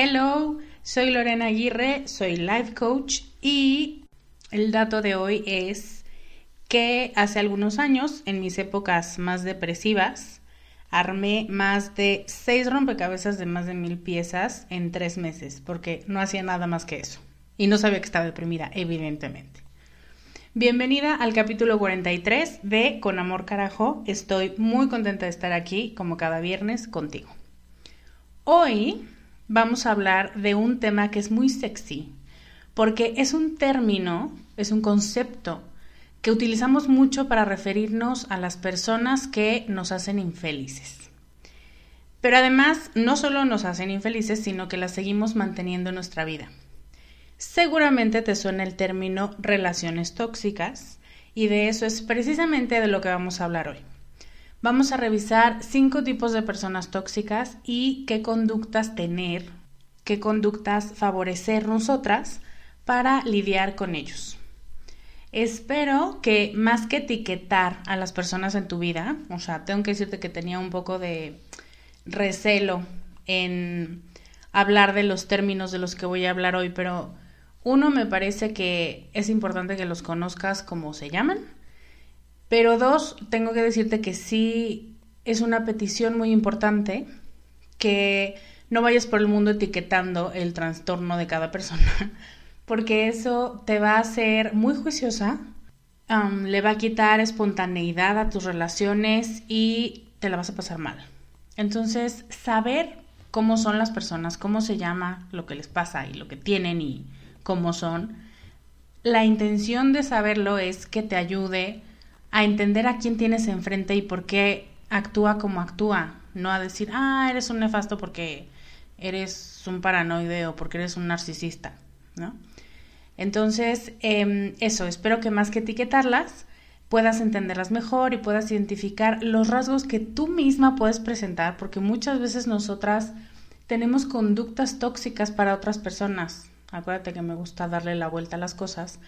Hello, soy Lorena Aguirre, soy life coach y el dato de hoy es que hace algunos años, en mis épocas más depresivas, armé más de seis rompecabezas de más de mil piezas en tres meses, porque no hacía nada más que eso. Y no sabía que estaba deprimida, evidentemente. Bienvenida al capítulo 43 de Con Amor Carajo. Estoy muy contenta de estar aquí, como cada viernes, contigo. Hoy vamos a hablar de un tema que es muy sexy, porque es un término, es un concepto que utilizamos mucho para referirnos a las personas que nos hacen infelices. Pero además no solo nos hacen infelices, sino que las seguimos manteniendo en nuestra vida. Seguramente te suena el término relaciones tóxicas y de eso es precisamente de lo que vamos a hablar hoy. Vamos a revisar cinco tipos de personas tóxicas y qué conductas tener, qué conductas favorecer nosotras para lidiar con ellos. Espero que más que etiquetar a las personas en tu vida, o sea, tengo que decirte que tenía un poco de recelo en hablar de los términos de los que voy a hablar hoy, pero uno me parece que es importante que los conozcas como se llaman, pero dos, tengo que decirte que sí es una petición muy importante que no vayas por el mundo etiquetando el trastorno de cada persona, porque eso te va a hacer muy juiciosa, le va a quitar espontaneidad a tus relaciones y te la vas a pasar mal. Entonces, saber cómo son las personas, cómo se llama lo que les pasa y lo que tienen y cómo son, la intención de saberlo es que te ayude a entender a quién tienes enfrente y por qué actúa como actúa, no a decir, ah, eres un nefasto porque eres un paranoide o porque eres un narcisista, ¿no? Entonces, em, eso, espero que más que etiquetarlas, puedas entenderlas mejor y puedas identificar los rasgos que tú misma puedes presentar, porque muchas veces nosotras tenemos conductas tóxicas para otras personas. Acuérdate que me gusta darle la vuelta a las cosas.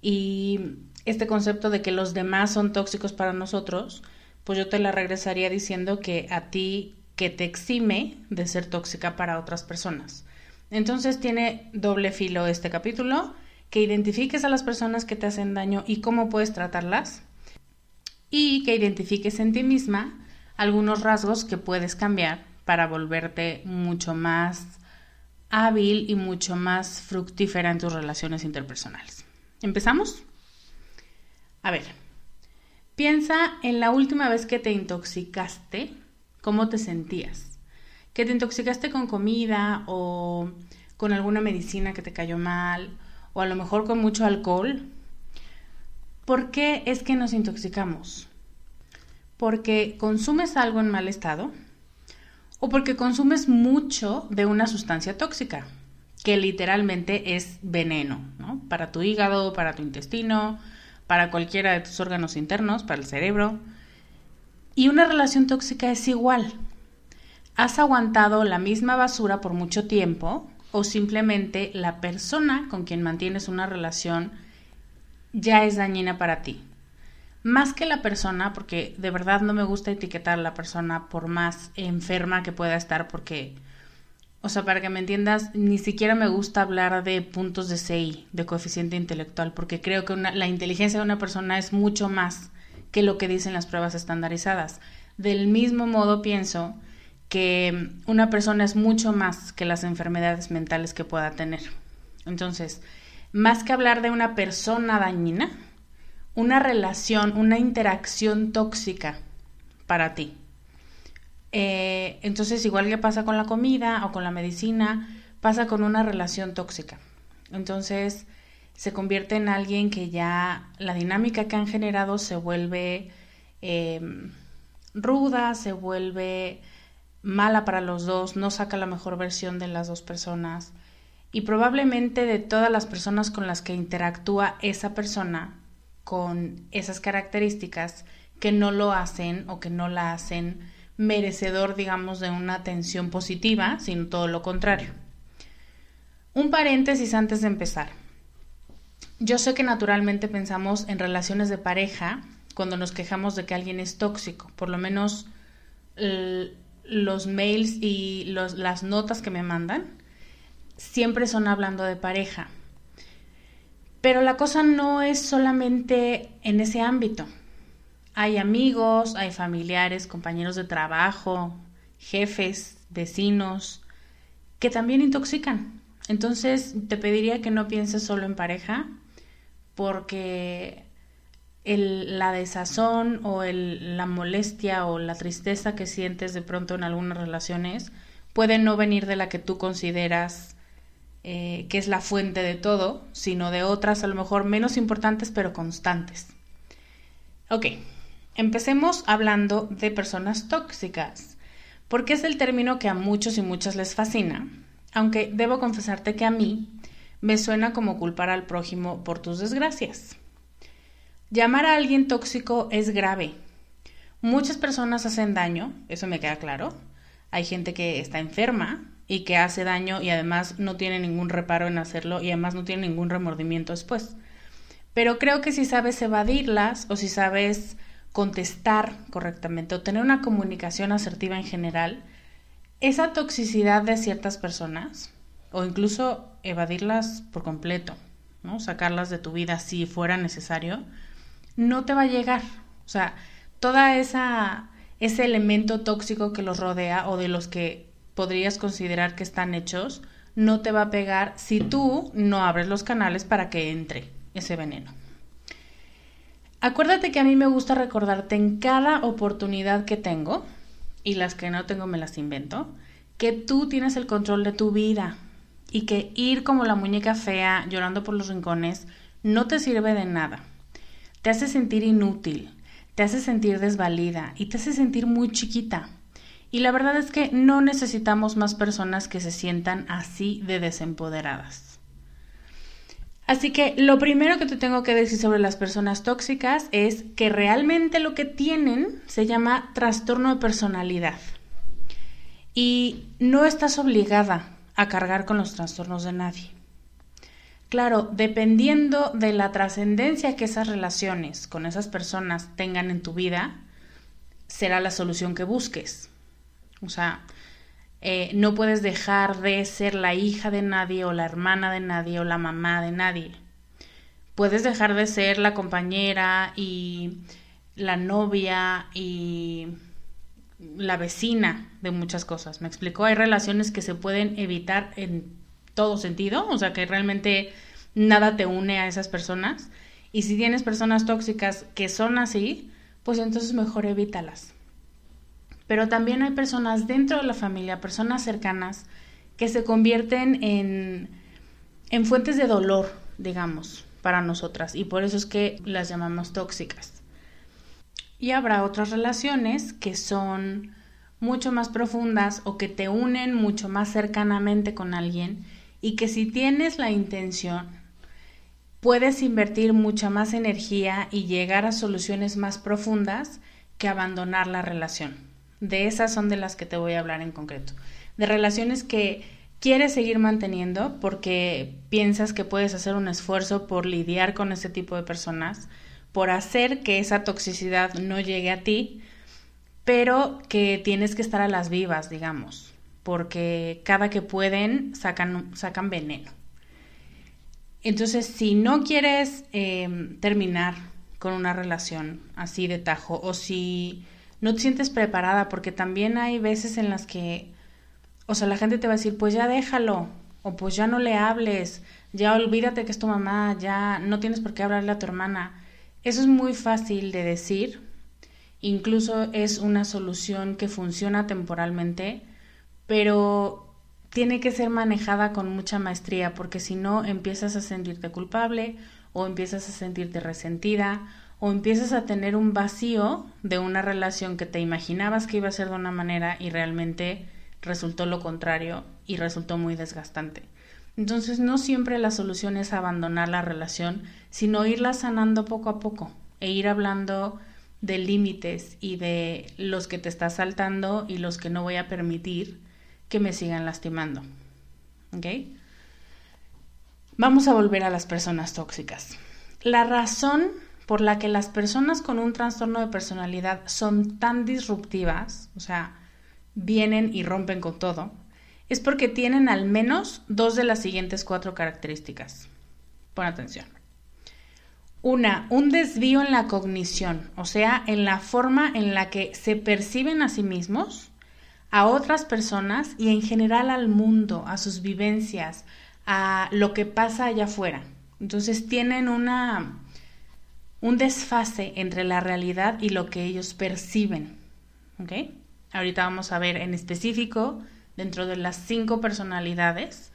Y este concepto de que los demás son tóxicos para nosotros, pues yo te la regresaría diciendo que a ti que te exime de ser tóxica para otras personas. Entonces tiene doble filo este capítulo, que identifiques a las personas que te hacen daño y cómo puedes tratarlas, y que identifiques en ti misma algunos rasgos que puedes cambiar para volverte mucho más hábil y mucho más fructífera en tus relaciones interpersonales. ¿Empezamos? A ver, piensa en la última vez que te intoxicaste, ¿cómo te sentías? Que te intoxicaste con comida o con alguna medicina que te cayó mal o a lo mejor con mucho alcohol. ¿Por qué es que nos intoxicamos? Porque consumes algo en mal estado o porque consumes mucho de una sustancia tóxica, que literalmente es veneno, ¿no? Para tu hígado, para tu intestino, para cualquiera de tus órganos internos, para el cerebro. Y una relación tóxica es igual. ¿Has aguantado la misma basura por mucho tiempo o simplemente la persona con quien mantienes una relación ya es dañina para ti? Más que la persona, porque de verdad no me gusta etiquetar a la persona por más enferma que pueda estar, porque o sea, para que me entiendas, ni siquiera me gusta hablar de puntos de CI, de coeficiente intelectual, porque creo que la inteligencia de una persona es mucho más que lo que dicen las pruebas estandarizadas. Del mismo modo pienso que una persona es mucho más que las enfermedades mentales que pueda tener. Entonces, más que hablar de una persona dañina, una relación, una interacción tóxica para ti. Eh, entonces, igual que pasa con la comida o con la medicina, pasa con una relación tóxica. Entonces, se convierte en alguien que ya la dinámica que han generado se vuelve em, ruda, se vuelve mala para los dos, no saca la mejor versión de las dos personas. Y probablemente de todas las personas con las que interactúa esa persona con esas características que no lo hacen o que no la hacen merecedor, digamos, de una atención positiva, sino todo lo contrario. Un paréntesis antes de empezar. Yo sé que naturalmente pensamos en relaciones de pareja cuando nos quejamos de que alguien es tóxico, por lo menos los mails y las notas que me mandan siempre son hablando de pareja. Pero la cosa no es solamente en ese ámbito. Hay amigos, hay familiares, compañeros de trabajo, jefes, vecinos, que también intoxican. Entonces te pediría que no pienses solo en pareja, porque la desazón o la molestia o la tristeza que sientes de pronto en algunas relaciones puede no venir de la que tú consideras eh, que es la fuente de todo, sino de otras a lo mejor menos importantes pero constantes. Ok, Empecemos hablando de personas tóxicas, porque es el término que a muchos y muchas les fascina, aunque debo confesarte que a mí me suena como culpar al prójimo por tus desgracias. Llamar a alguien tóxico es grave. Muchas personas hacen daño, eso me queda claro. Hay gente que está enferma y que hace daño y además no tiene ningún reparo en hacerlo y además no tiene ningún remordimiento después. Pero creo que si sabes evadirlas o si sabes contestar correctamente o tener una comunicación asertiva en general, esa toxicidad de ciertas personas o incluso evadirlas por completo, ¿no? sacarlas de tu vida si fuera necesario, no te va a llegar. O sea, toda esa ese elemento tóxico que los rodea o de los que podrías considerar que están hechos, no te va a pegar si tú no abres los canales para que entre ese veneno. Acuérdate que a mí me gusta recordarte en cada oportunidad que tengo, y las que no tengo me las invento, que tú tienes el control de tu vida y que ir como la muñeca fea llorando por los rincones no te sirve de nada. Te hace sentir inútil, te hace sentir desvalida y te hace sentir muy chiquita. Y la verdad es que no necesitamos más personas que se sientan así de desempoderadas. Así que lo primero que te tengo que decir sobre las personas tóxicas es que realmente lo que tienen se llama trastorno de personalidad. Y no estás obligada a cargar con los trastornos de nadie. Claro, dependiendo de la trascendencia que esas relaciones con esas personas tengan en tu vida, será la solución que busques. O sea, eh, no puedes dejar de ser la hija de nadie o la hermana de nadie o la mamá de nadie. Puedes dejar de ser la compañera y la novia y la vecina de muchas cosas. ¿Me explico? Hay relaciones que se pueden evitar en todo sentido, o sea que realmente nada te une a esas personas. Y si tienes personas tóxicas que son así, pues entonces mejor evítalas. Pero también hay personas dentro de la familia, personas cercanas, que se convierten en, en fuentes de dolor, digamos, para nosotras. Y por eso es que las llamamos tóxicas. Y habrá otras relaciones que son mucho más profundas o que te unen mucho más cercanamente con alguien y que si tienes la intención puedes invertir mucha más energía y llegar a soluciones más profundas que abandonar la relación. De esas son de las que te voy a hablar en concreto. De relaciones que quieres seguir manteniendo porque piensas que puedes hacer un esfuerzo por lidiar con ese tipo de personas, por hacer que esa toxicidad no llegue a ti, pero que tienes que estar a las vivas, digamos porque cada que pueden sacan, sacan veneno. Entonces, si no quieres em, terminar con una relación así de tajo o si no te sientes preparada, porque también hay veces en las que, o sea, la gente te va a decir, pues ya déjalo, o pues ya no le hables, ya olvídate que es tu mamá, ya no tienes por qué hablarle a tu hermana. Eso es muy fácil de decir, incluso es una solución que funciona temporalmente, pero tiene que ser manejada con mucha maestría porque si no empiezas a sentirte culpable o empiezas a sentirte resentida o empiezas a tener un vacío de una relación que te imaginabas que iba a ser de una manera y realmente resultó lo contrario y resultó muy desgastante. Entonces no siempre la solución es abandonar la relación, sino irla sanando poco a poco e ir hablando de límites y de los que te estás saltando y los que no voy a permitir que me sigan lastimando. ¿Ok? Vamos a volver a las personas tóxicas. La razón por la que las personas con un trastorno de personalidad son tan disruptivas, o sea, vienen y rompen con todo, es porque tienen al menos dos de las siguientes cuatro características. Pon atención. Una, un desvío en la cognición, o sea, en la forma en la que se perciben a sí mismos a otras personas y en general al mundo, a sus vivencias, a lo que pasa allá afuera. Entonces tienen una un desfase entre la realidad y lo que ellos perciben. ¿Ok? Ahorita vamos a ver en específico, dentro de las cinco personalidades,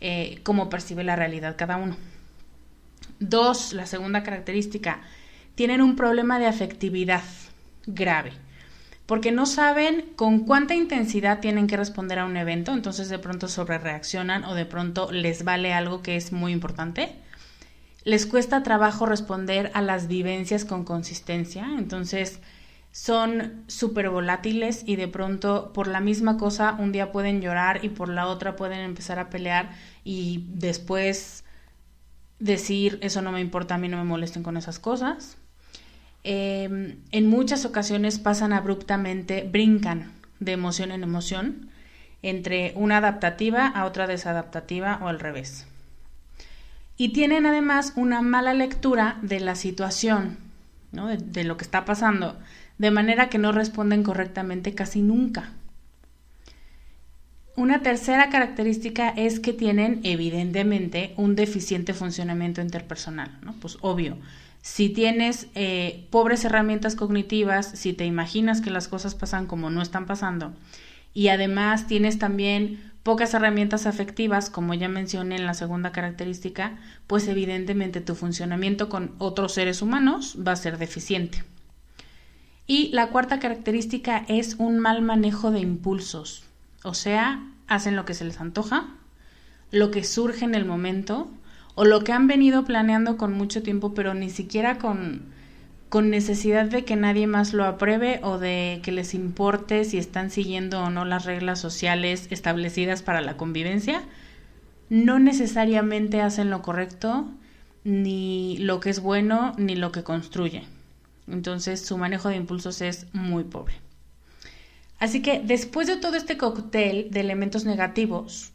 eh, cómo percibe la realidad cada uno. Dos, la segunda característica, tienen un problema de afectividad grave porque no saben con cuánta intensidad tienen que responder a un evento, entonces de pronto sobre reaccionan o de pronto les vale algo que es muy importante. Les cuesta trabajo responder a las vivencias con consistencia, entonces son súper volátiles y de pronto por la misma cosa un día pueden llorar y por la otra pueden empezar a pelear y después decir eso no me importa, a mí no me molesten con esas cosas. Em, en muchas ocasiones pasan abruptamente, brincan de emoción en emoción, entre una adaptativa a otra desadaptativa o al revés. Y tienen además una mala lectura de la situación, de, de lo que está pasando, de manera que no responden correctamente casi nunca. Una tercera característica es que tienen evidentemente un deficiente funcionamiento interpersonal, ¿no? Pues obvio, si tienes eh, pobres herramientas cognitivas, si te imaginas que las cosas pasan como no están pasando, y además tienes también pocas herramientas afectivas, como ya mencioné en la segunda característica, pues evidentemente tu funcionamiento con otros seres humanos va a ser deficiente. Y la cuarta característica es un mal manejo de impulsos, o sea, hacen lo que se les antoja, lo que surge en el momento o lo que han venido planeando con mucho tiempo, pero ni siquiera con, con necesidad de que nadie más lo apruebe o de que les importe si están siguiendo o no las reglas sociales establecidas para la convivencia, no necesariamente hacen lo correcto, ni lo que es bueno, ni lo que construye. Entonces su manejo de impulsos es muy pobre. Así que después de todo este cóctel de elementos negativos,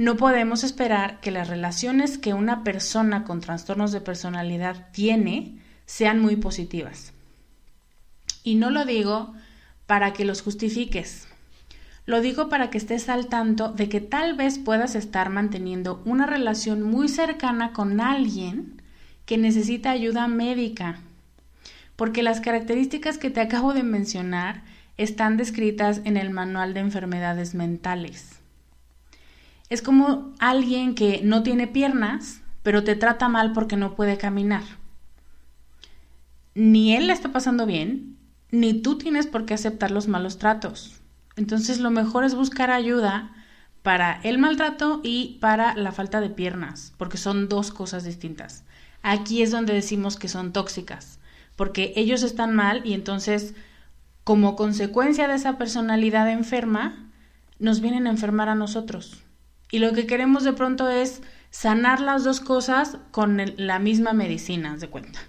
no podemos esperar que las relaciones que una persona con trastornos de personalidad tiene sean muy positivas. Y no lo digo para que los justifiques. Lo digo para que estés al tanto de que tal vez puedas estar manteniendo una relación muy cercana con alguien que necesita ayuda médica. Porque las características que te acabo de mencionar están descritas en el manual de enfermedades mentales. Es como alguien que no tiene piernas, pero te trata mal porque no puede caminar. Ni él le está pasando bien, ni tú tienes por qué aceptar los malos tratos. Entonces lo mejor es buscar ayuda para el maltrato y para la falta de piernas, porque son dos cosas distintas. Aquí es donde decimos que son tóxicas, porque ellos están mal y entonces, como consecuencia de esa personalidad enferma, nos vienen a enfermar a nosotros. Y lo que queremos de pronto es sanar las dos cosas con la misma medicina, de cuenta.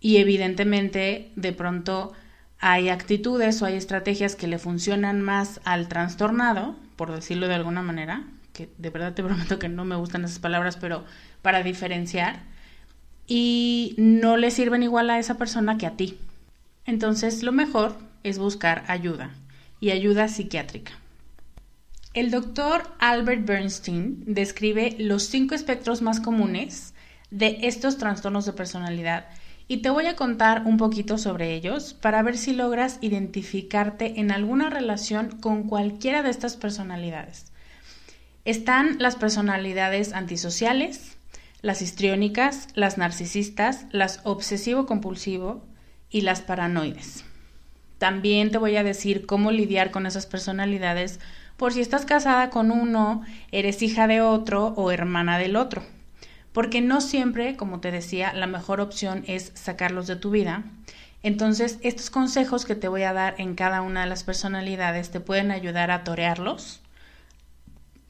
Y evidentemente, de pronto hay actitudes o hay estrategias que le funcionan más al trastornado, por decirlo de alguna manera, que de verdad te prometo que no me gustan esas palabras, pero para diferenciar, y no le sirven igual a esa persona que a ti. Entonces, lo mejor es buscar ayuda y ayuda psiquiátrica. El doctor Albert Bernstein describe los cinco espectros más comunes de estos trastornos de personalidad y te voy a contar un poquito sobre ellos para ver si logras identificarte en alguna relación con cualquiera de estas personalidades. Están las personalidades antisociales, las histriónicas, las narcisistas, las obsesivo-compulsivo y las paranoides. También te voy a decir cómo lidiar con esas personalidades por si estás casada con uno, eres hija de otro o hermana del otro. Porque no siempre, como te decía, la mejor opción es sacarlos de tu vida. Entonces, estos consejos que te voy a dar en cada una de las personalidades te pueden ayudar a torearlos,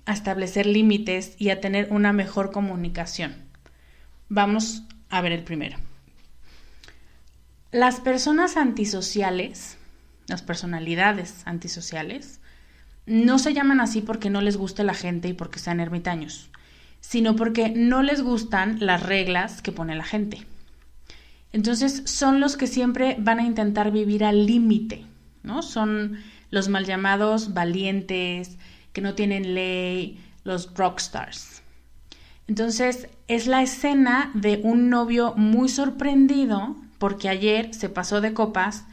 a establecer límites y a tener una mejor comunicación. Vamos a ver el primero. Las personas antisociales, las personalidades antisociales, no se llaman así porque no les guste la gente y porque sean ermitaños, sino porque no les gustan las reglas que pone la gente. Entonces son los que siempre van a intentar vivir al límite, ¿no? Son los mal llamados valientes, que no tienen ley, los rockstars. Entonces es la escena de un novio muy sorprendido porque ayer se pasó de copas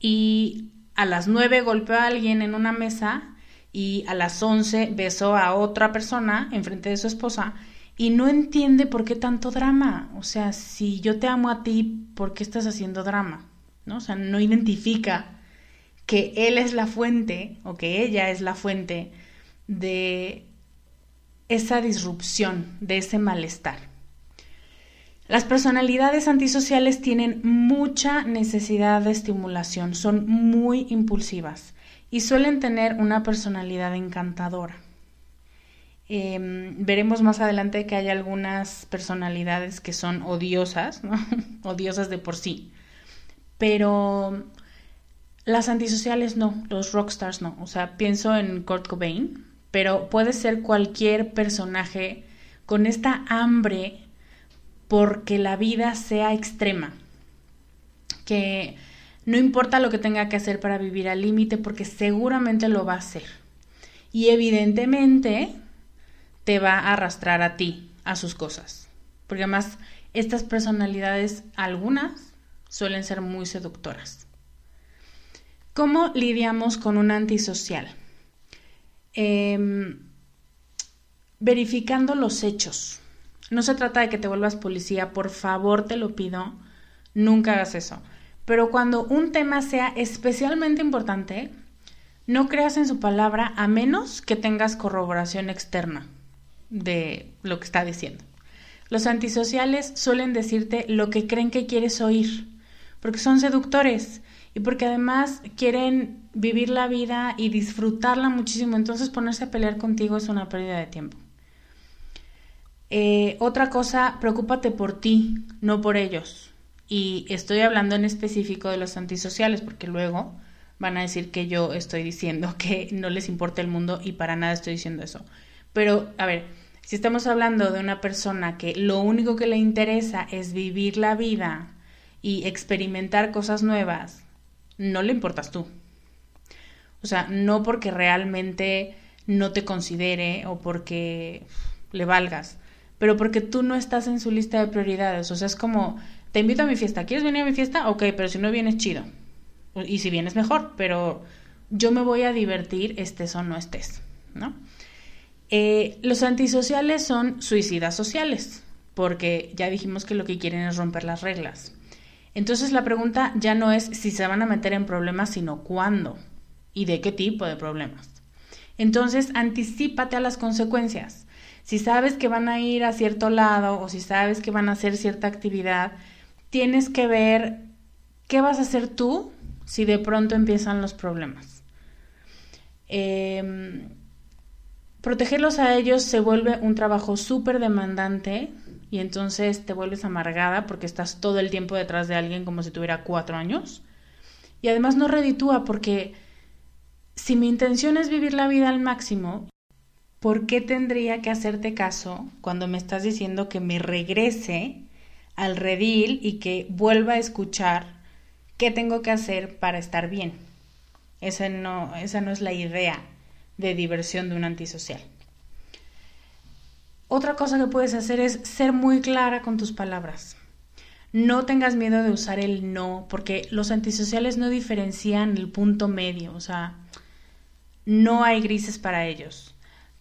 y a las nueve golpeó a alguien en una mesa y a las 11 besó a otra persona enfrente de su esposa y no entiende por qué tanto drama. O sea, si yo te amo a ti, ¿por qué estás haciendo drama? ¿No? O sea, no identifica que él es la fuente o que ella es la fuente de esa disrupción, de ese malestar. Las personalidades antisociales tienen mucha necesidad de estimulación, son muy impulsivas y suelen tener una personalidad encantadora. Em, veremos más adelante que hay algunas personalidades que son odiosas, odiosas de por sí. Pero las antisociales no, los rockstars no. O sea, pienso en Kurt Cobain, pero puede ser cualquier personaje con esta hambre porque la vida sea extrema. Que no importa lo que tenga que hacer para vivir al límite, porque seguramente lo va a hacer. Y evidentemente te va a arrastrar a ti, a sus cosas. Porque además estas personalidades, algunas, suelen ser muy seductoras. ¿Cómo lidiamos con un antisocial? Em, verificando los hechos. No se trata de que te vuelvas policía, por favor te lo pido, nunca hagas eso. Pero cuando un tema sea especialmente importante, no creas en su palabra a menos que tengas corroboración externa de lo que está diciendo. Los antisociales suelen decirte lo que creen que quieres oír, porque son seductores y porque además quieren vivir la vida y disfrutarla muchísimo, entonces ponerse a pelear contigo es una pérdida de tiempo. Eh, otra cosa, preocúpate por ti, no por ellos. Y estoy hablando en específico de los antisociales, porque luego van a decir que yo estoy diciendo que no les importa el mundo y para nada estoy diciendo eso. Pero, a ver, si estamos hablando de una persona que lo único que le interesa es vivir la vida y experimentar cosas nuevas, no le importas tú. O sea, no porque realmente no te considere o porque le valgas, pero porque tú no estás en su lista de prioridades. O sea, es como, te invito a mi fiesta, ¿quieres venir a mi fiesta? Ok, pero si no vienes, chido. Y si vienes, mejor, pero yo me voy a divertir, estés o no estés, ¿no? Eh, los antisociales son suicidas sociales, porque ya dijimos que lo que quieren es romper las reglas. Entonces la pregunta ya no es si se van a meter en problemas, sino cuándo y de qué tipo de problemas. Entonces, anticipate a las consecuencias. Si sabes que van a ir a cierto lado o si sabes que van a hacer cierta actividad, tienes que ver qué vas a hacer tú si de pronto empiezan los problemas. Em, protegerlos a ellos se vuelve un trabajo súper demandante y entonces te vuelves amargada porque estás todo el tiempo detrás de alguien como si tuviera cuatro años. Y además no reditúa porque si mi intención es vivir la vida al máximo, ¿por qué tendría que hacerte caso cuando me estás diciendo que me regrese al redil y que vuelva a escuchar qué tengo que hacer para estar bien? Esa no, esa no es la idea de diversión de un antisocial. Otra cosa que puedes hacer es ser muy clara con tus palabras. No tengas miedo de usar el no, porque los antisociales no diferencian el punto medio, o sea, no hay grises para ellos.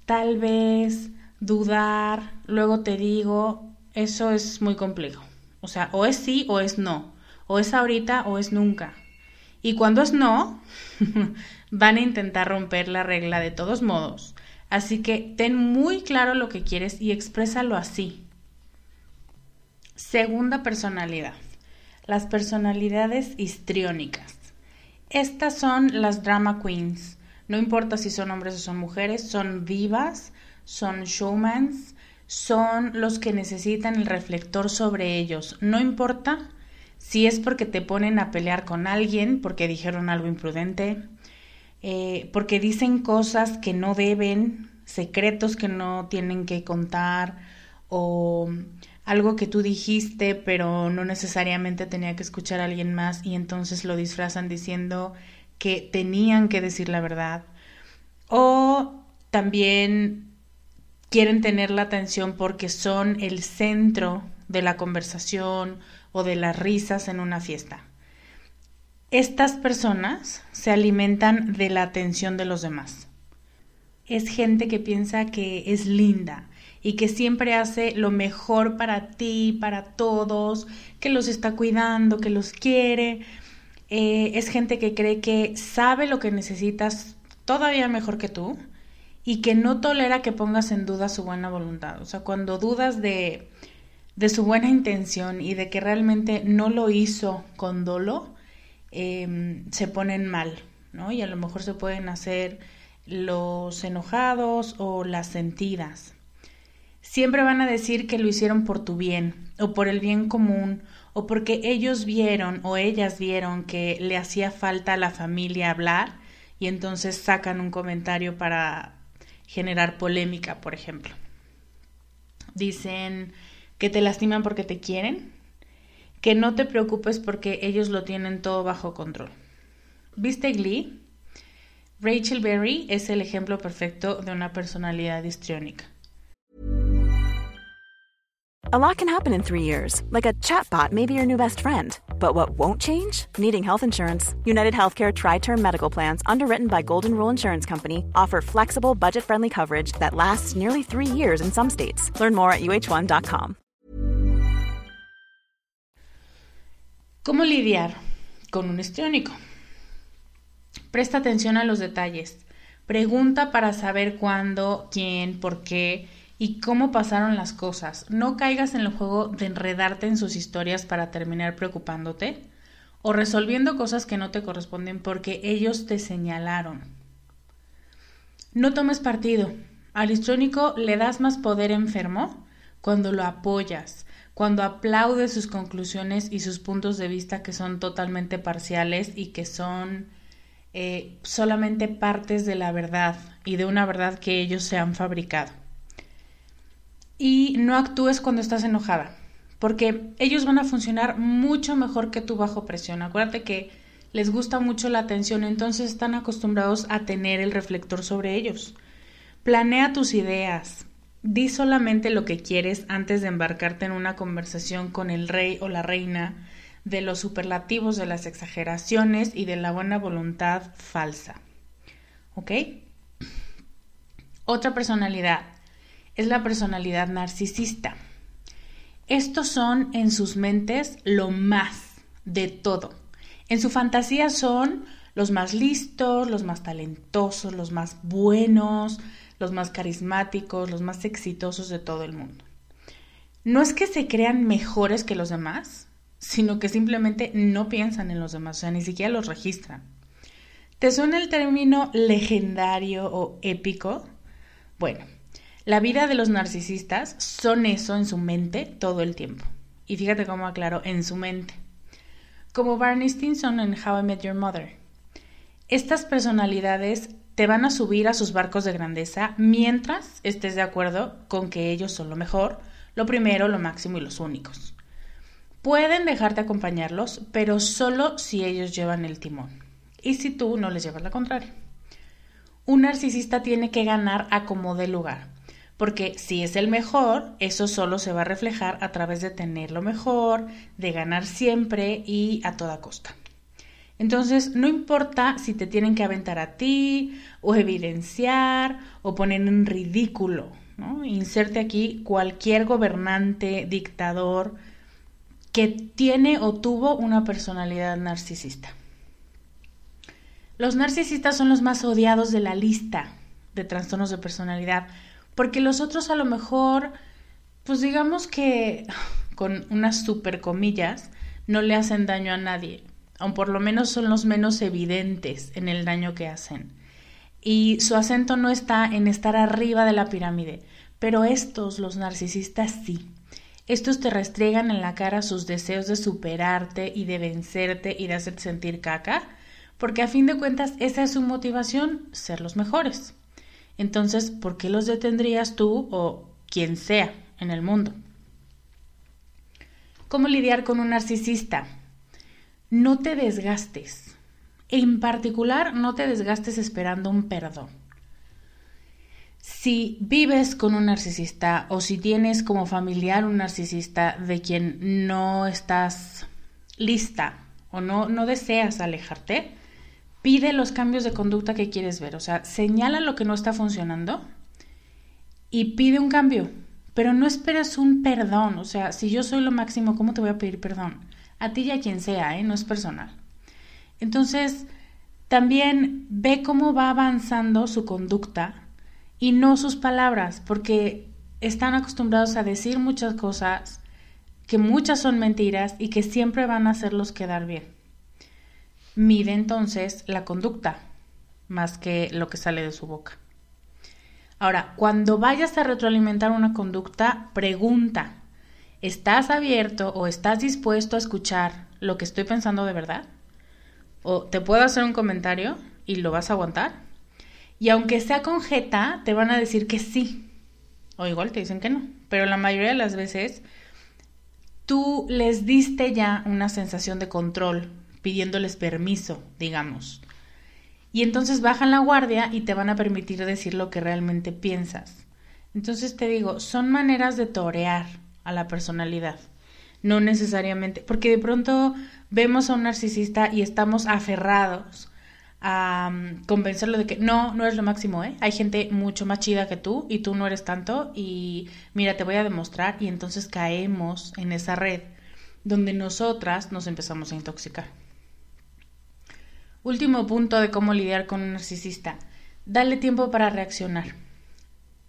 Tal vez, dudar, luego te digo, eso es muy complejo. O sea, o es sí o es no, o es ahorita o es nunca. Y cuando es no, van a intentar romper la regla de todos modos. Así que ten muy claro lo que quieres y exprésalo así. Segunda personalidad. Las personalidades histriónicas. Estas son las drama queens. No importa si son hombres o son mujeres, son vivas, son showmans, son los que necesitan el reflector sobre ellos. No importa si es porque te ponen a pelear con alguien, porque dijeron algo imprudente, eh, porque dicen cosas que no deben, secretos que no tienen que contar, o algo que tú dijiste, pero no necesariamente tenía que escuchar a alguien más y entonces lo disfrazan diciendo que tenían que decir la verdad. O también quieren tener la atención porque son el centro de la conversación o de las risas en una fiesta. Estas personas se alimentan de la atención de los demás. Es gente que piensa que es linda y que siempre hace lo mejor para ti, para todos, que los está cuidando, que los quiere. Eh, es gente que cree que sabe lo que necesitas todavía mejor que tú y que no tolera que pongas en duda su buena voluntad. O sea, cuando dudas de, de su buena intención y de que realmente no lo hizo con dolo, Em, se ponen mal, ¿no? Y a lo mejor se pueden hacer los enojados o las sentidas. Siempre van a decir que lo hicieron por tu bien o por el bien común o porque ellos vieron o ellas vieron que le hacía falta a la familia hablar y entonces sacan un comentario para generar polémica, por ejemplo. Dicen que te lastiman porque te quieren que no te preocupes porque ellos lo tienen todo bajo control. ¿Viste Glee? Rachel Berry es el ejemplo perfecto de una personalidad histriónica. A lot can happen in three years, like a chatbot may be your new best friend. But what won't change? Needing health insurance. United Healthcare Tri Term Medical Plans, underwritten by Golden Rule Insurance Company, offer flexible, budget friendly coverage that lasts nearly three years in some states. Learn more at uh1.com. ¿Cómo lidiar con un histriónico? Presta atención a los detalles. Pregunta para saber cuándo, quién, por qué y cómo pasaron las cosas. No caigas en el juego de enredarte en sus historias para terminar preocupándote o resolviendo cosas que no te corresponden porque ellos te señalaron. No tomes partido. Al histriónico le das más poder enfermo cuando lo apoyas, cuando aplaudes sus conclusiones y sus puntos de vista que son totalmente parciales y que son eh, solamente partes de la verdad y de una verdad que ellos se han fabricado. Y no actúes cuando estás enojada, porque ellos van a funcionar mucho mejor que tú bajo presión. Acuérdate que les gusta mucho la atención, entonces están acostumbrados a tener el reflector sobre ellos. Planea tus ideas. Di solamente lo que quieres antes de embarcarte en una conversación con el rey o la reina de los superlativos, de las exageraciones y de la buena voluntad falsa. ¿Ok? Otra personalidad es la personalidad narcisista. Estos son en sus mentes lo más de todo. En su fantasía son los más listos, los más talentosos, los más buenos, los más carismáticos, los más exitosos de todo el mundo. No es que se crean mejores que los demás, sino que simplemente no piensan en los demás, o sea, ni siquiera los registran. ¿Te suena el término legendario o épico? Bueno, la vida de los narcisistas son eso en su mente todo el tiempo. Y fíjate cómo aclaro, en su mente. Como Barney Stinson en How I Met Your Mother. Estas personalidades te van a subir a sus barcos de grandeza mientras estés de acuerdo con que ellos son lo mejor, lo primero, lo máximo y los únicos. Pueden dejarte acompañarlos, pero solo si ellos llevan el timón y si tú no les llevas la contraria. Un narcisista tiene que ganar a como dé lugar, porque si es el mejor, eso solo se va a reflejar a través de tener lo mejor, de ganar siempre y a toda costa. Entonces, no importa si te tienen que aventar a ti, o evidenciar, o poner en ridículo, ¿no? Inserte aquí cualquier gobernante, dictador, que tiene o tuvo una personalidad narcisista. Los narcisistas son los más odiados de la lista de trastornos de personalidad, porque los otros a lo mejor, pues digamos que con unas super comillas, no le hacen daño a nadie, aun por lo menos son los menos evidentes en el daño que hacen. Y su acento no está en estar arriba de la pirámide, pero estos, los narcisistas, sí. Estos te restriegan en la cara sus deseos de superarte y de vencerte y de hacerte sentir caca, porque a fin de cuentas esa es su motivación, ser los mejores. Entonces, ¿por qué los detendrías tú o quien sea en el mundo? ¿Cómo lidiar con un narcisista? No te desgastes. En particular, no te desgastes esperando un perdón. Si vives con un narcisista o si tienes como familiar un narcisista de quien no estás lista o no, no deseas alejarte, pide los cambios de conducta que quieres ver. O sea, señala lo que no está funcionando y pide un cambio. Pero no esperes un perdón. O sea, si yo soy lo máximo, ¿cómo te voy a pedir perdón? A ti y a quien sea, ¿eh? No es personal. Entonces, también ve cómo va avanzando su conducta y no sus palabras, porque están acostumbrados a decir muchas cosas, que muchas son mentiras y que siempre van a hacerlos quedar bien. Mide entonces la conducta más que lo que sale de su boca. Ahora, cuando vayas a retroalimentar una conducta, pregunta, ¿estás abierto o estás dispuesto a escuchar lo que estoy pensando de verdad? ¿O te puedo hacer un comentario y lo vas a aguantar? Y aunque sea con jeta, te van a decir que sí. O igual te dicen que no. Pero la mayoría de las veces tú les diste ya una sensación de control, pidiéndoles permiso, digamos. Y entonces bajan la guardia y te van a permitir decir lo que realmente piensas. Entonces te digo, son maneras de torear a la personalidad. No necesariamente, porque de pronto vemos a un narcisista y estamos aferrados a mm, convencerlo de que no, no es lo máximo, ¿eh? Hay gente mucho más chida que tú y tú no eres tanto y mira, te voy a demostrar y entonces caemos en esa red donde nosotras nos empezamos a intoxicar. Último punto de cómo lidiar con un narcisista. Dale tiempo para reaccionar.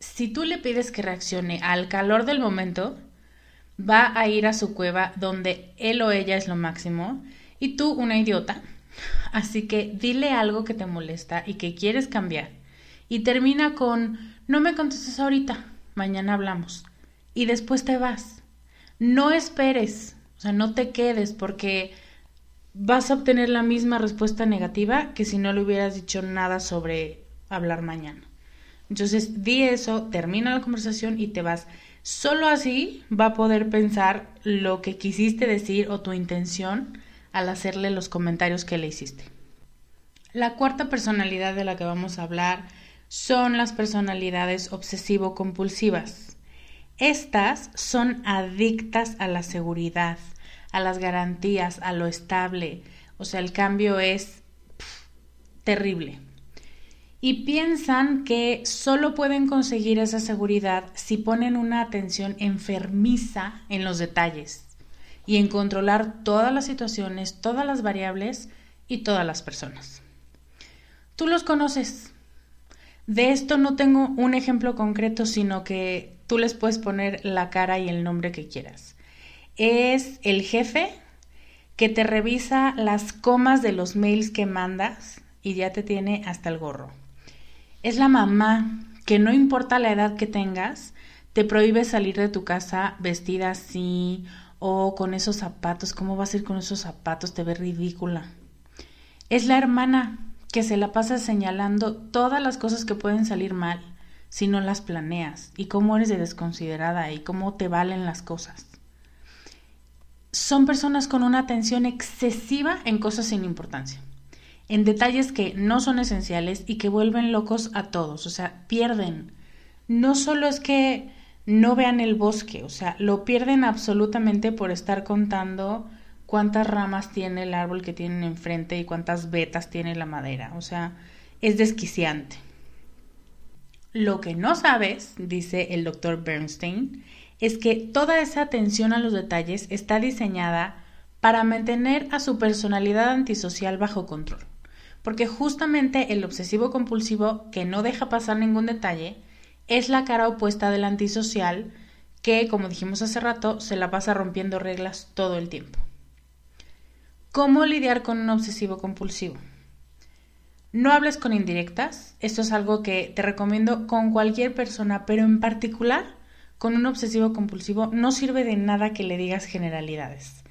Si tú le pides que reaccione al calor del momento, va a ir a su cueva donde él o ella es lo máximo y tú, una idiota, Así que dile algo que te molesta y que quieres cambiar. Y termina con no me contestes ahorita, mañana hablamos. y después te vas. No esperes, o sea, no te quedes porque vas a obtener la misma respuesta negativa que si no le hubieras dicho nada sobre hablar mañana. Entonces, di eso, termina la conversación y te vas. Solo así va a poder pensar lo que quisiste decir o tu intención al hacerle los comentarios que le hiciste. La cuarta personalidad de la que vamos a hablar son las personalidades obsesivo-compulsivas. Estas son adictas a la seguridad, a las garantías, a lo estable. O sea, el cambio es terrible. Y piensan que solo pueden conseguir esa seguridad si ponen una atención enfermiza en los detalles y en controlar todas las situaciones, todas las variables y todas las personas. Tú los conoces. De esto no tengo un ejemplo concreto, sino que tú les puedes poner la cara y el nombre que quieras. Es el jefe que te revisa las comas de los mails que mandas y ya te tiene hasta el gorro. Es la mamá que no importa la edad que tengas, te prohíbe salir de tu casa vestida así o con esos zapatos. ¿Cómo vas a ir con esos zapatos? Te ve ridícula. Es la hermana que se la pasa señalando todas las cosas que pueden salir mal si no las planeas y cómo eres de desconsiderada y cómo te valen las cosas. Son personas con una atención excesiva en cosas sin importancia, en detalles que no son esenciales y que vuelven locos a todos, o sea, pierden. No solo es que no vean el bosque, o sea, lo pierden absolutamente por estar contando cuántas ramas tiene el árbol que tienen enfrente y cuántas vetas tiene la madera. O sea, es desquiciante. Lo que no sabes, dice el doctor Bernstein, es que toda esa atención a los detalles está diseñada para mantener a su personalidad antisocial bajo control. Porque justamente el obsesivo compulsivo que no deja pasar ningún detalle es la cara opuesta del antisocial que, como dijimos hace rato, se la pasa rompiendo reglas todo el tiempo. ¿Cómo lidiar con un obsesivo compulsivo? No hables con indirectas. Esto es algo que te recomiendo con cualquier persona, pero en particular con un obsesivo compulsivo no sirve de nada que le digas generalidades.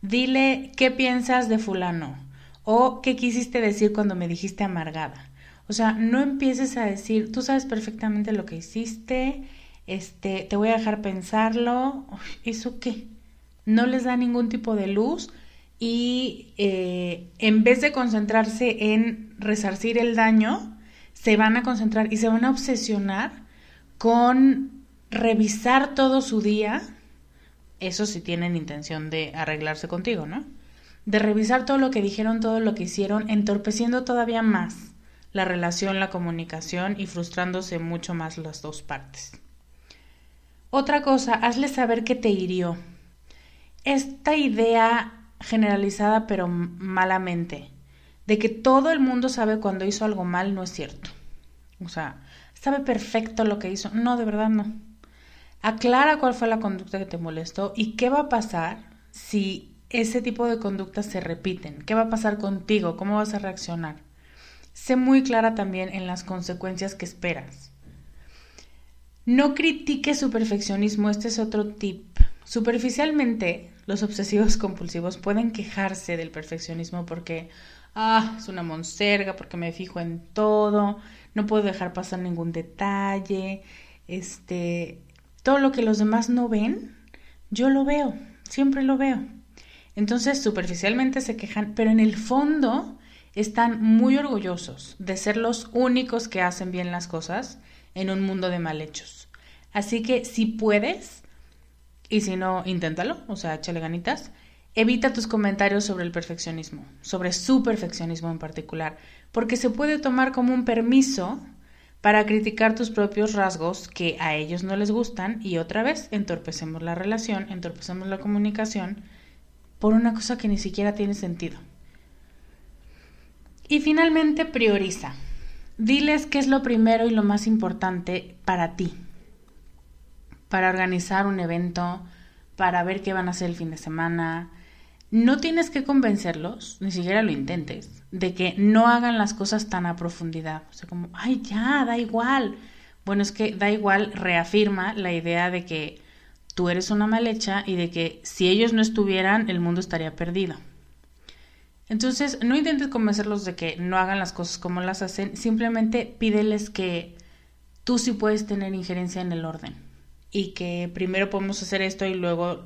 Dile qué piensas de fulano o qué quisiste decir cuando me dijiste amargada. O sea, no empieces a decir, tú sabes perfectamente lo que hiciste, este, te voy a dejar pensarlo, ¿eso qué? No les da ningún tipo de luz y eh, en vez de concentrarse en resarcir el daño, se van a concentrar y se van a obsesionar con revisar todo su día, eso si tienen intención de arreglarse contigo, ¿no? De revisar todo lo que dijeron, todo lo que hicieron, entorpeciendo todavía más la relación, la comunicación y frustrándose mucho más las dos partes. Otra cosa, hazle saber que te hirió. Esta idea generalizada pero malamente, de que todo el mundo sabe cuando hizo algo mal no es cierto. O sea, sabe perfecto lo que hizo. No, de verdad no. Aclara cuál fue la conducta que te molestó y qué va a pasar si ese tipo de conductas se repiten. ¿Qué va a pasar contigo? ¿Cómo vas a reaccionar? Sé muy clara también en las consecuencias que esperas. No critique su perfeccionismo, este es otro tip. Superficialmente, los obsesivos compulsivos pueden quejarse del perfeccionismo porque, ah, es una monserga, porque me fijo en todo, no puedo dejar pasar ningún detalle, este, todo lo que los demás no ven, yo lo veo, siempre lo veo. Entonces, superficialmente se quejan, pero en el fondo están muy orgullosos de ser los únicos que hacen bien las cosas en un mundo de mal hechos. Así que si puedes, y si no, inténtalo, o sea, échale ganitas. Evita tus comentarios sobre el perfeccionismo, sobre su perfeccionismo en particular, porque se puede tomar como un permiso para criticar tus propios rasgos que a ellos no les gustan y otra vez entorpecemos la relación, entorpecemos la comunicación por una cosa que ni siquiera tiene sentido. Y finalmente prioriza. Diles qué es lo primero y lo más importante para ti, para organizar un evento, para ver qué van a hacer el fin de semana. No tienes que convencerlos, ni siquiera lo intentes, de que no hagan las cosas tan a profundidad. O sea, como, ay, ya, da igual. Bueno, es que da igual, reafirma la idea de que tú eres una mal hecha y de que si ellos no estuvieran, el mundo estaría perdido. Entonces, no intentes convencerlos de que no hagan las cosas como las hacen, simplemente pídeles que tú sí puedes tener injerencia en el orden y que primero podemos hacer esto y luego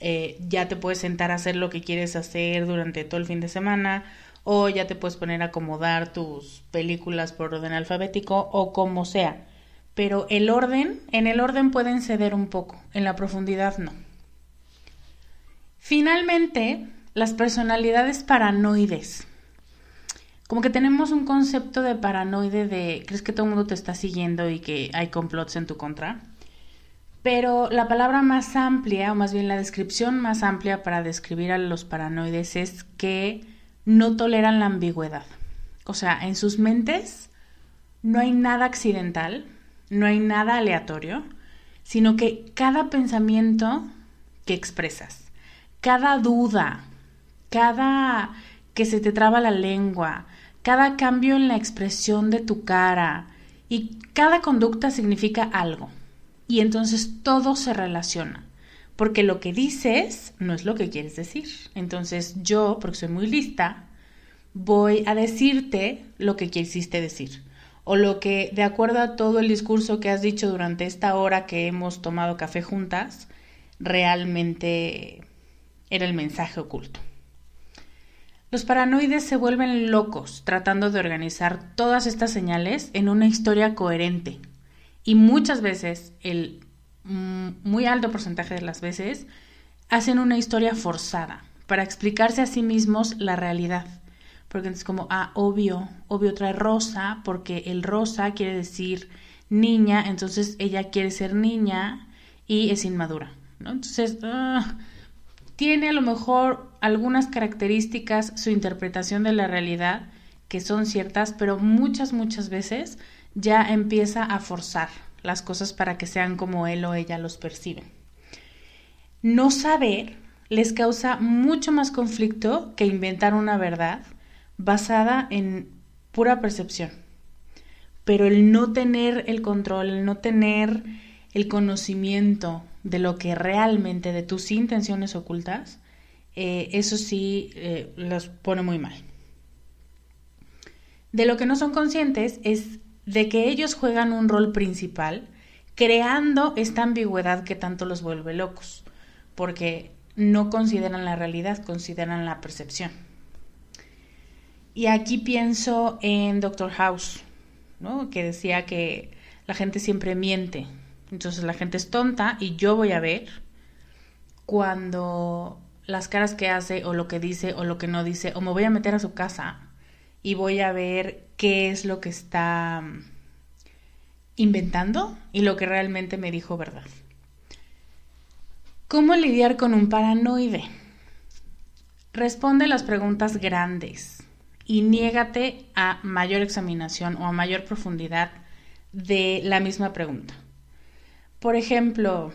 eh, ya te puedes sentar a hacer lo que quieres hacer durante todo el fin de semana o ya te puedes poner a acomodar tus películas por orden alfabético o como sea. Pero el orden, en el orden pueden ceder un poco, en la profundidad no. Finalmente, las personalidades paranoides. Como que tenemos un concepto de paranoide de crees que todo el mundo te está siguiendo y que hay complots en tu contra. Pero la palabra más amplia, o más bien la descripción más amplia para describir a los paranoides es que no toleran la ambigüedad. O sea, en sus mentes no hay nada accidental, no hay nada aleatorio, sino que cada pensamiento que expresas, cada duda, cada que se te traba la lengua, cada cambio en la expresión de tu cara y cada conducta significa algo. Y entonces todo se relaciona, porque lo que dices no es lo que quieres decir. Entonces yo, porque soy muy lista, voy a decirte lo que quisiste decir o lo que, de acuerdo a todo el discurso que has dicho durante esta hora que hemos tomado café juntas, realmente era el mensaje oculto. Los paranoides se vuelven locos tratando de organizar todas estas señales en una historia coherente. Y muchas veces, el muy alto porcentaje de las veces, hacen una historia forzada para explicarse a sí mismos la realidad. Porque es como, ah, obvio, obvio trae rosa, porque el rosa quiere decir niña, entonces ella quiere ser niña y es inmadura, ¿no? Entonces, ah, tiene a lo mejor algunas características su interpretación de la realidad que son ciertas, pero muchas, muchas veces ya empieza a forzar las cosas para que sean como él o ella los perciben. No saber les causa mucho más conflicto que inventar una verdad basada en pura percepción. Pero el no tener el control, el no tener el conocimiento de lo que realmente, de tus intenciones ocultas, eh, eso sí eh, los pone muy mal. De lo que no son conscientes es de que ellos juegan un rol principal creando esta ambigüedad que tanto los vuelve locos, porque no consideran la realidad, consideran la percepción. Y aquí pienso en Doctor House, ¿no? que decía que la gente siempre miente, entonces la gente es tonta y yo voy a ver cuando las caras que hace o lo que dice o lo que no dice o me voy a meter a su casa y voy a ver qué es lo que está inventando y lo que realmente me dijo verdad. ¿Cómo lidiar con un paranoide? Responde las preguntas grandes y niégate a mayor examinación o a mayor profundidad de la misma pregunta. Por ejemplo,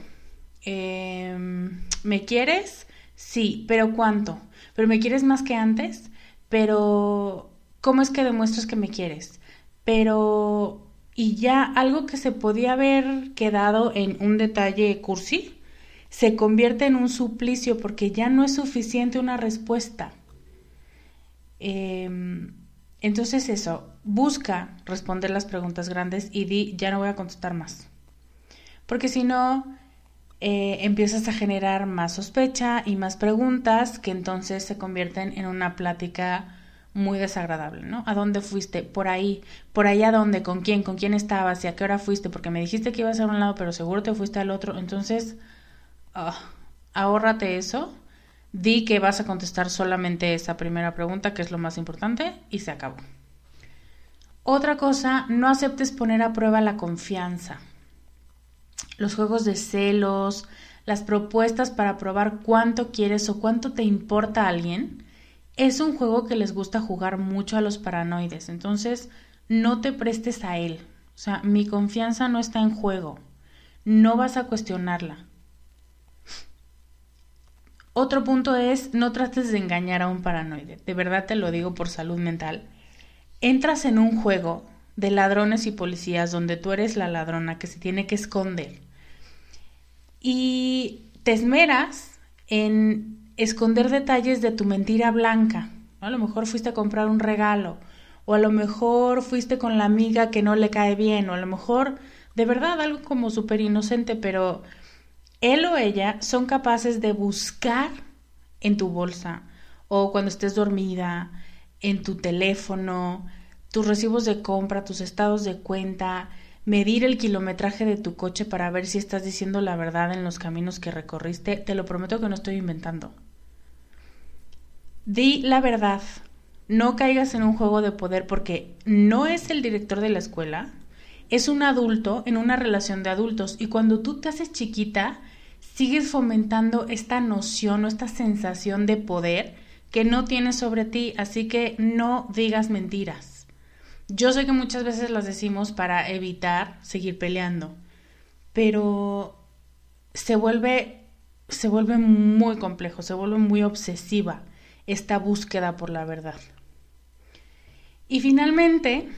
em, ¿me quieres? Sí, pero ¿cuánto? ¿Pero me quieres más que antes? Pero ¿cómo es que demuestras que me quieres? Pero y ya algo que se podía haber quedado en un detalle cursi se convierte en un suplicio porque ya no es suficiente una respuesta. Em, entonces eso, busca responder las preguntas grandes y di, ya no voy a contestar más porque si no, eh, empiezas a generar más sospecha y más preguntas que entonces se convierten en una plática muy desagradable, ¿no? ¿A dónde fuiste? Por ahí, por allá dónde, con quién, con quién estabas y a qué hora fuiste, porque me dijiste que ibas a un lado, pero seguro te fuiste al otro, entonces, uh, ahórrate eso, di que vas a contestar solamente esa primera pregunta, que es lo más importante, y se acabó. Otra cosa, no aceptes poner a prueba la confianza. Los juegos de celos, las propuestas para probar cuánto quieres o cuánto te importa a alguien, es un juego que les gusta jugar mucho a los paranoides. Entonces, no te prestes a él. O sea, mi confianza no está en juego. No vas a cuestionarla. Otro punto es, no trates de engañar a un paranoide. De verdad te lo digo por salud mental. Entras en un juego de ladrones y policías donde tú eres la ladrona que se tiene que esconder y te esmeras en esconder detalles de tu mentira blanca. A lo mejor fuiste a comprar un regalo, o a lo mejor fuiste con la amiga que no le cae bien, o a lo mejor de verdad algo como súper inocente, pero él o ella son capaces de buscar en tu bolsa o cuando estés dormida, en tu teléfono, tus recibos de compra, tus estados de cuenta, medir el kilometraje de tu coche para ver si estás diciendo la verdad en los caminos que recorriste. Te lo prometo que no estoy inventando. Di la verdad. No caigas en un juego de poder porque no es el director de la escuela, es un adulto en una relación de adultos y cuando tú te haces chiquita, sigues fomentando esta noción o esta sensación de poder que no tienes sobre ti, así que no digas mentiras. Yo sé que muchas veces las decimos para evitar seguir peleando, pero se vuelve se vuelve muy complejo, se vuelve muy obsesiva esta búsqueda por la verdad. Y finalmente,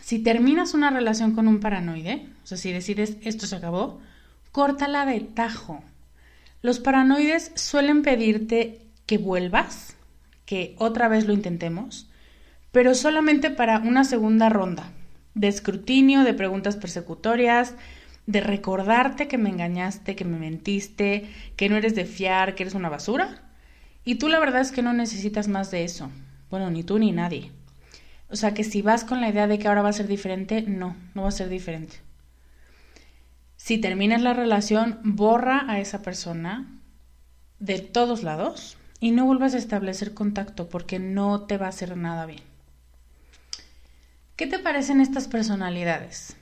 si terminas una relación con un paranoide, o sea, si decides esto se acabó, córtala de tajo. Los paranoides suelen pedirte que vuelvas, que otra vez lo intentemos, pero solamente para una segunda ronda de escrutinio, de preguntas persecutorias, de recordarte que me engañaste, que me mentiste, que no eres de fiar, que eres una basura. Y tú la verdad es que no necesitas más de eso. Bueno, ni tú ni nadie. O sea que si vas con la idea de que ahora va a ser diferente, no, no va a ser diferente. Si terminas la relación, borra a esa persona de todos lados y no vuelvas a establecer contacto porque no te va a hacer nada bien. ¿Qué te parecen estas personalidades?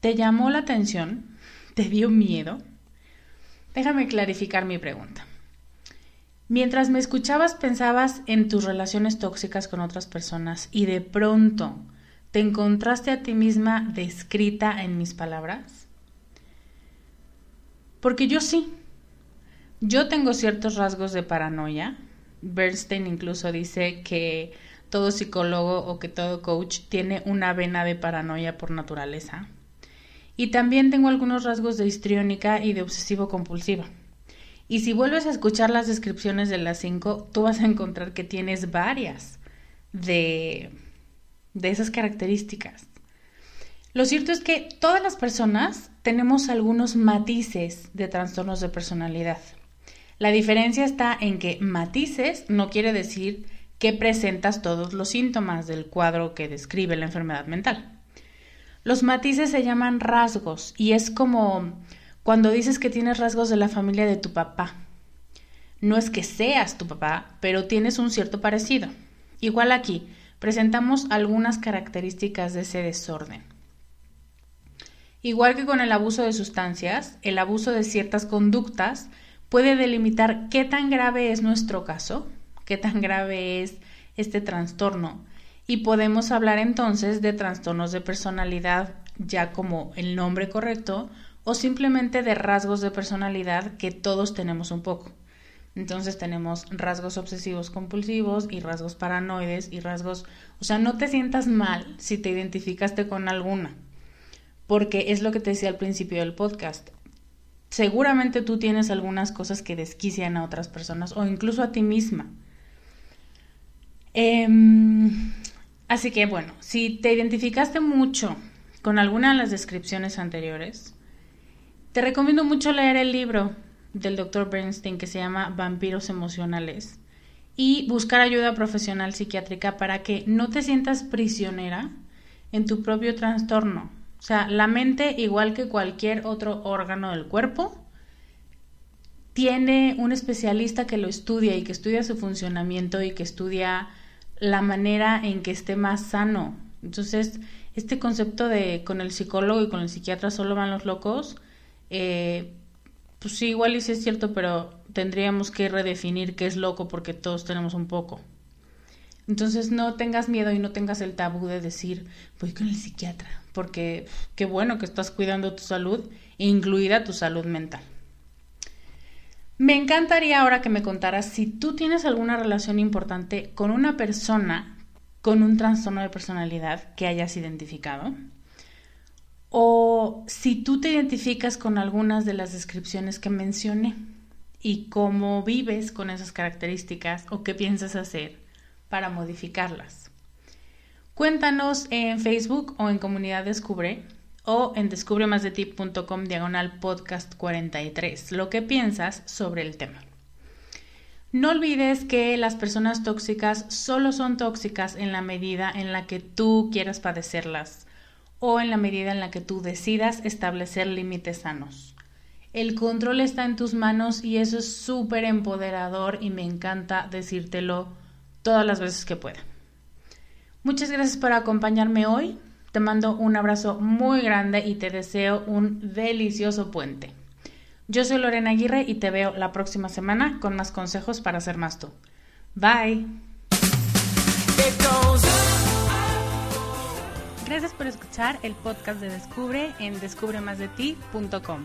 ¿Te llamó la atención? ¿Te dio miedo? Déjame clarificar mi pregunta. Mientras me escuchabas pensabas en tus relaciones tóxicas con otras personas y de pronto te encontraste a ti misma descrita en mis palabras. Porque yo sí. Yo tengo ciertos rasgos de paranoia. Bernstein incluso dice que todo psicólogo o que todo coach tiene una vena de paranoia por naturaleza. Y también tengo algunos rasgos de histriónica y de obsesivo compulsiva. Y si vuelves a escuchar las descripciones de las cinco, tú vas a encontrar que tienes varias de, de esas características. Lo cierto es que todas las personas tenemos algunos matices de trastornos de personalidad. La diferencia está en que matices no quiere decir que presentas todos los síntomas del cuadro que describe la enfermedad mental. Los matices se llaman rasgos y es como cuando dices que tienes rasgos de la familia de tu papá. No es que seas tu papá, pero tienes un cierto parecido. Igual aquí, presentamos algunas características de ese desorden. Igual que con el abuso de sustancias, el abuso de ciertas conductas puede delimitar qué tan grave es nuestro caso, qué tan grave es este trastorno. Y podemos hablar entonces de trastornos de personalidad ya como el nombre correcto o simplemente de rasgos de personalidad que todos tenemos un poco. Entonces tenemos rasgos obsesivos compulsivos y rasgos paranoides y rasgos, o sea, no te sientas mal si te identificaste con alguna porque es lo que te decía al principio del podcast. Seguramente tú tienes algunas cosas que desquician a otras personas o incluso a ti misma. Em, así que bueno, si te identificaste mucho con alguna de las descripciones anteriores, te recomiendo mucho leer el libro del Dr. Bernstein que se llama Vampiros Emocionales y buscar ayuda profesional psiquiátrica para que no te sientas prisionera en tu propio trastorno. O sea, la mente, igual que cualquier otro órgano del cuerpo, tiene un especialista que lo estudia y que estudia su funcionamiento y que estudia la manera en que esté más sano. Entonces, este concepto de con el psicólogo y con el psiquiatra solo van los locos, eh, pues sí, igual y sí es cierto, pero tendríamos que redefinir qué es loco porque todos tenemos un poco. Entonces no tengas miedo y no tengas el tabú de decir, voy con el psiquiatra, porque qué bueno que estás cuidando tu salud, incluida tu salud mental. Me encantaría ahora que me contaras si tú tienes alguna relación importante con una persona con un trastorno de personalidad que hayas identificado o si tú te identificas con algunas de las descripciones que mencioné y cómo vives con esas características o qué piensas hacer para modificarlas. Cuéntanos en Facebook o en Comunidad Descubre o en descubremasdeti.com diagonal podcast 43 lo que piensas sobre el tema. No olvides que las personas tóxicas solo son tóxicas en la medida en la que tú quieras padecerlas o en la medida en la que tú decidas establecer límites sanos. El control está en tus manos y eso es súper empoderador y me encanta decírtelo todas las veces que pueda. Muchas gracias por acompañarme hoy. Te mando un abrazo muy grande y te deseo un delicioso puente. Yo soy Lorena Aguirre y te veo la próxima semana con más consejos para ser más tú. Bye. Gracias por escuchar el podcast de Descubre en descubremasdeti.com.